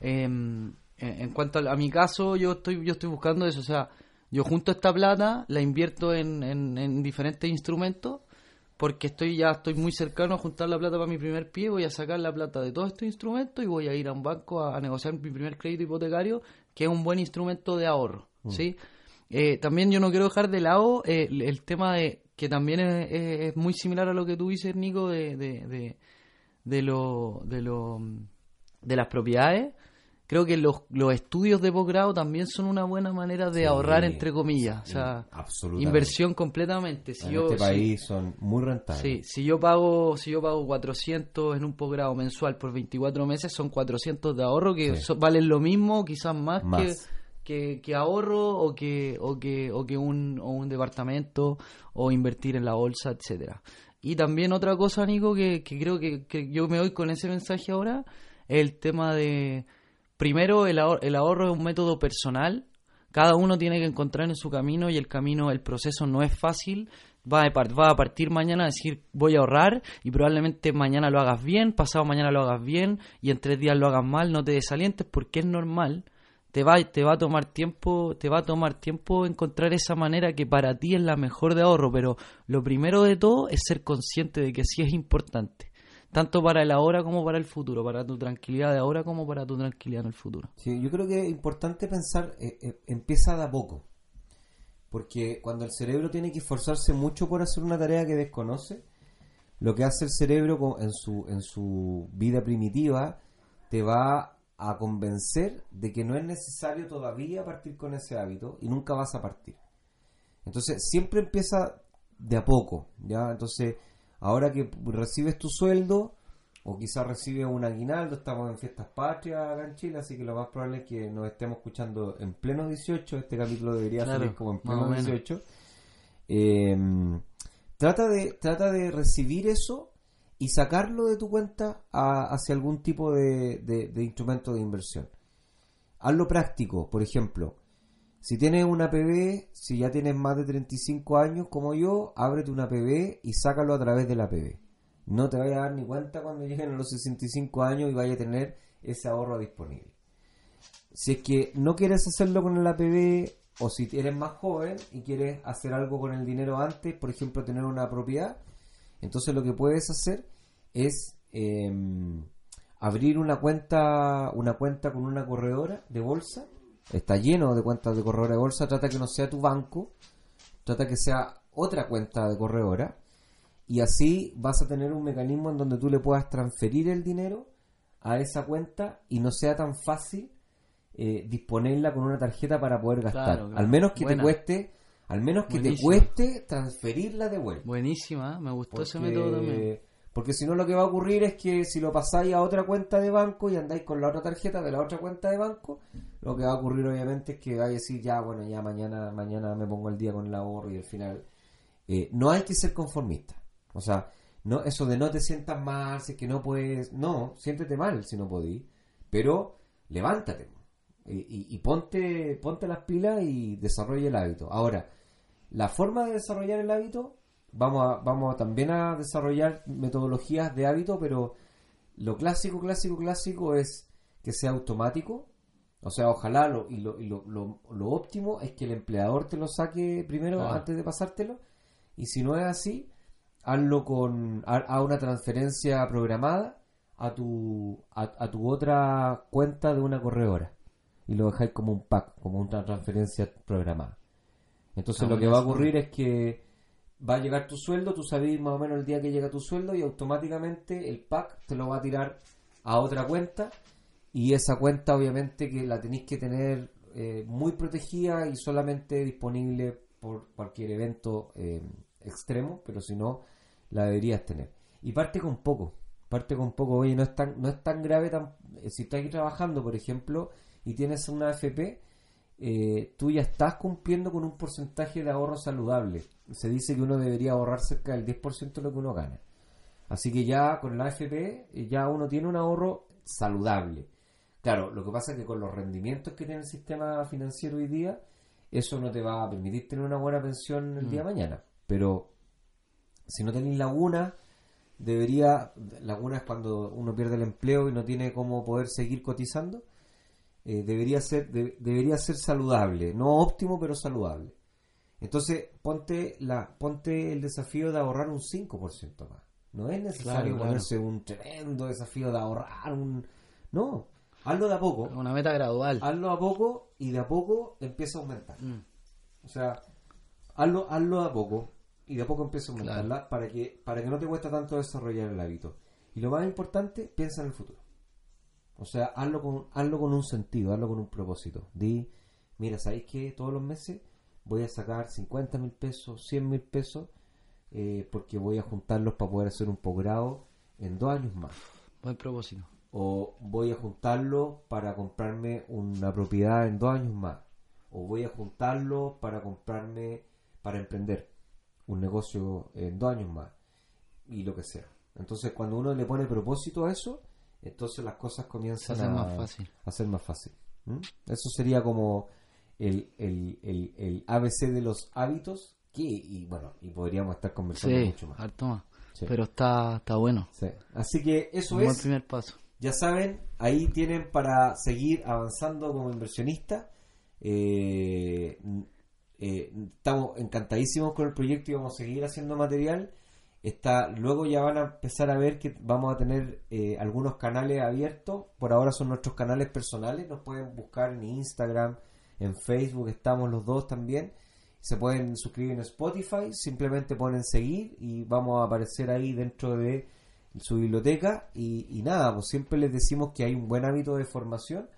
em, en, cuanto a, a mi caso, yo estoy, yo estoy buscando eso. O sea, yo junto esta plata, la invierto en, en, en diferentes instrumentos, porque estoy ya estoy muy cercano a juntar la plata para mi primer pie. Voy a sacar la plata de todos estos instrumentos y voy a ir a un banco a, a negociar mi primer crédito hipotecario, que es un buen instrumento de ahorro. ¿sí? Eh, también yo no quiero dejar de lado eh, el, el tema de que también es, es- es muy similar a lo que tú dices, Nico, de, de, de, de lo, de lo de las propiedades, creo que los, los estudios de posgrado también son una buena manera de Sí, ahorrar, entre comillas. O sea, inversión completamente. Si en yo, este si- país son muy rentables. Sí, si yo pago, si yo pago 400 en un posgrado mensual por 24 meses, son 400 de ahorro que Sí. so- valen lo mismo, quizás más, Más. Que, que, que ahorro o que o que o que un, o un departamento o invertir en la bolsa, etcétera. Y también otra cosa, Nico, que, que creo que, que yo me voy con ese mensaje ahora, el tema de primero el ahorro, el ahorro es un método personal cada uno tiene que encontrar en su camino y el camino, el proceso no es fácil. Va a, partir mañana a decir voy a ahorrar y probablemente mañana lo hagas bien, pasado mañana lo hagas bien y en tres días lo hagas mal, no te desalientes porque es normal. Te va, te va a tomar tiempo, te va a tomar tiempo encontrar esa manera que para ti es la mejor de ahorro, pero lo primero de todo es ser consciente de que sí es importante, tanto para el ahora como para el futuro, para tu tranquilidad de ahora como para tu tranquilidad en el futuro. Sí, yo creo que es importante pensar, eh, eh, empieza de a poco. Porque cuando el cerebro tiene que esforzarse mucho por hacer una tarea que desconoce, lo que hace el cerebro en su, en su vida primitiva te va a convencer de que no es necesario todavía partir con ese hábito y nunca vas a partir. Entonces, siempre empieza de a poco, ¿ya? Entonces, ahora que recibes tu sueldo, o quizás recibes un aguinaldo, estamos en fiestas patrias acá en Chile, así que lo más probable es que nos estemos escuchando en pleno 18, este capítulo debería Claro, salir como en pleno o menos. 18. Eh, trata, de, trata de recibir eso y sacarlo de tu cuenta a- hacia algún tipo de, de- de instrumento de inversión. Hazlo práctico, por ejemplo. Si tienes una PB, si ya tienes más de 35 años como yo, ábrete una PB y sácalo a través de la PB. No te vayas a dar ni cuenta cuando lleguen a los 65 años y vayas a tener ese ahorro disponible. Si es que no quieres hacerlo con la PB o si eres más joven y quieres hacer algo con el dinero antes, por ejemplo tener una propiedad, entonces lo que puedes hacer es eh, abrir una cuenta, una cuenta con una corredora de bolsa. Está lleno de cuentas de corredora de bolsa. Trata que no sea tu banco. Trata que sea otra cuenta de corredora. Y así vas a tener un mecanismo en donde tú le puedas transferir el dinero a esa cuenta y no sea tan fácil eh, disponerla con una tarjeta para poder gastar. Claro, claro. Al menos que Buena. te cueste, al menos que Buenísimo. te cueste transferirla de vuelta. Buenísima, me gustó ese método también. Porque si no lo que va a ocurrir es que si lo pasáis a otra cuenta de banco y andáis con la otra tarjeta de la otra cuenta de banco, lo que va a ocurrir obviamente es que vais a decir ya, bueno, ya mañana mañana me pongo el día con el ahorro y al final eh, no hay que ser conformista. O sea, no eso de no te sientas mal, si es que no puedes, no, siéntete mal si no podís, pero levántate y, y- y ponte ponte las pilas y desarrolla el hábito. Ahora, la forma de desarrollar el hábito, vamos a, vamos a también a desarrollar metodologías de hábito, pero lo clásico, clásico, clásico es que sea automático. O sea, ojalá lo, y, lo, y lo, lo- lo óptimo es que el empleador te lo saque primero antes de pasártelo. Y si no es así, hazlo con a, a una transferencia programada a tu, a, a tu otra cuenta de una corredora. Y lo dejáis como un pack, como una transferencia programada. Entonces Ah, lo que va a ocurrir es que va a llegar tu sueldo, tú sabes más o menos el día que llega tu sueldo y automáticamente el pack te lo va a tirar a otra cuenta y esa cuenta obviamente que la tenéis que tener eh, muy protegida y solamente disponible por cualquier evento eh, extremo, pero si no la deberías tener. Y parte con poco, parte con poco, oye, no es tan, no es tan grave, tan, eh, si estás trabajando, por ejemplo, y tienes una AFP, eh, tú ya estás cumpliendo con un porcentaje de ahorro saludable. Se dice que uno debería ahorrar cerca del 10% de lo que uno gana. Así que ya con la AFP eh, ya uno tiene un ahorro saludable. Claro, lo que pasa es que con los rendimientos que tiene el sistema financiero hoy día, eso no te va a permitir tener una buena pensión el día de mañana. Pero si no tenéis laguna, debería, laguna es cuando uno pierde el empleo y no tiene cómo poder seguir cotizando, eh, debería ser de- debería ser saludable, no óptimo pero saludable. Entonces, ponte la ponte el desafío de ahorrar un 5% más. No es necesario Claro, claro. ponerse un tremendo desafío de ahorrar un no, hazlo de a poco, Una meta gradual. hazlo a poco y de a poco empieza a aumentar. Mm. O sea, hazlo, hazlo de a poco y de a poco empieza a Claro. aumentarla para que para que no te cuesta tanto desarrollar el hábito. Y lo más importante, piensa en el futuro. O sea, hazlo con, hazlo con un sentido, hazlo con un propósito. Di, mira, ¿sabéis que todos los meses voy a sacar 50 mil pesos, 100 mil pesos, eh, porque voy a juntarlos para poder hacer un posgrado en dos años más? Buen propósito. O voy a juntarlo para comprarme una propiedad en dos años más. O voy a juntarlo para comprarme, para emprender un negocio en dos años más. Y lo que sea. Entonces, cuando uno le pone propósito a eso, entonces las cosas comienzan a, más fácil. a ser más fácil. Eso sería como el, el, el, el ABC de los hábitos. Que, y bueno, y podríamos estar conversando Sí, mucho más. harto más. Sí. Pero está, está bueno. Sí. Así que eso buen es. primer paso. Ya saben, ahí tienen para seguir avanzando como inversionista. Eh, eh, estamos encantadísimos con el proyecto y vamos a seguir haciendo material. Está, luego ya van a empezar a ver que vamos a tener eh, algunos canales abiertos. Por ahora son nuestros canales personales. Nos pueden buscar en Instagram, en Facebook, estamos los dos también. Se pueden suscribir en Spotify, simplemente ponen seguir y vamos a aparecer ahí dentro de su biblioteca. Y, y nada, pues siempre les decimos que hay un buen hábito de formación,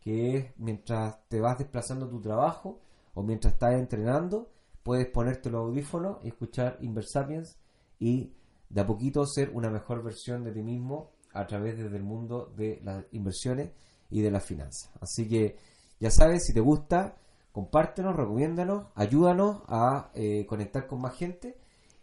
que es mientras te vas desplazando tu trabajo o mientras estás entrenando, puedes ponerte los audífonos y escuchar Inversapiens y de a poquito ser una mejor versión de ti mismo a través desde el mundo de las inversiones y de las finanzas. Así que ya sabes, si te gusta, compártenos, recomiéndanos, ayúdanos a eh, conectar con más gente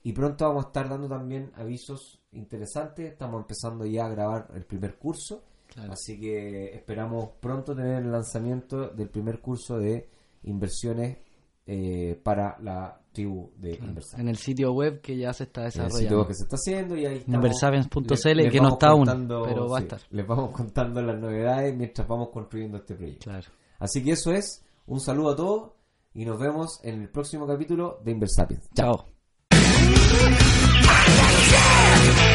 y pronto vamos a estar dando también avisos interesantes. Estamos empezando ya a grabar el primer curso, Claro. así que esperamos pronto tener el lanzamiento del primer curso de inversiones eh, para la tribu de inversores. En el sitio web que ya se está En el sitio desarrollando. que se está haciendo y ahí. Inversapiens.cl, que no está aún, contando- pero va a estar. Les vamos contando las novedades mientras vamos construyendo este proyecto. Claro. Así que eso es, un saludo a todos y nos vemos en el próximo capítulo de Inversapiens. Chao.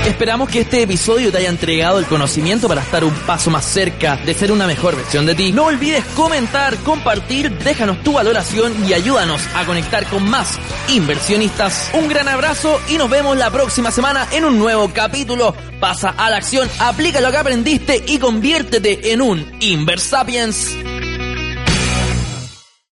Esperamos que este episodio te haya entregado el conocimiento para estar un paso más cerca de ser una mejor versión de ti. No olvides comentar, compartir, déjanos tu valoración y ayúdanos a conectar con más inversionistas. Un gran abrazo y nos vemos la próxima semana en un nuevo capítulo. Pasa a la acción, aplica lo que aprendiste y conviértete en un Inversapiens.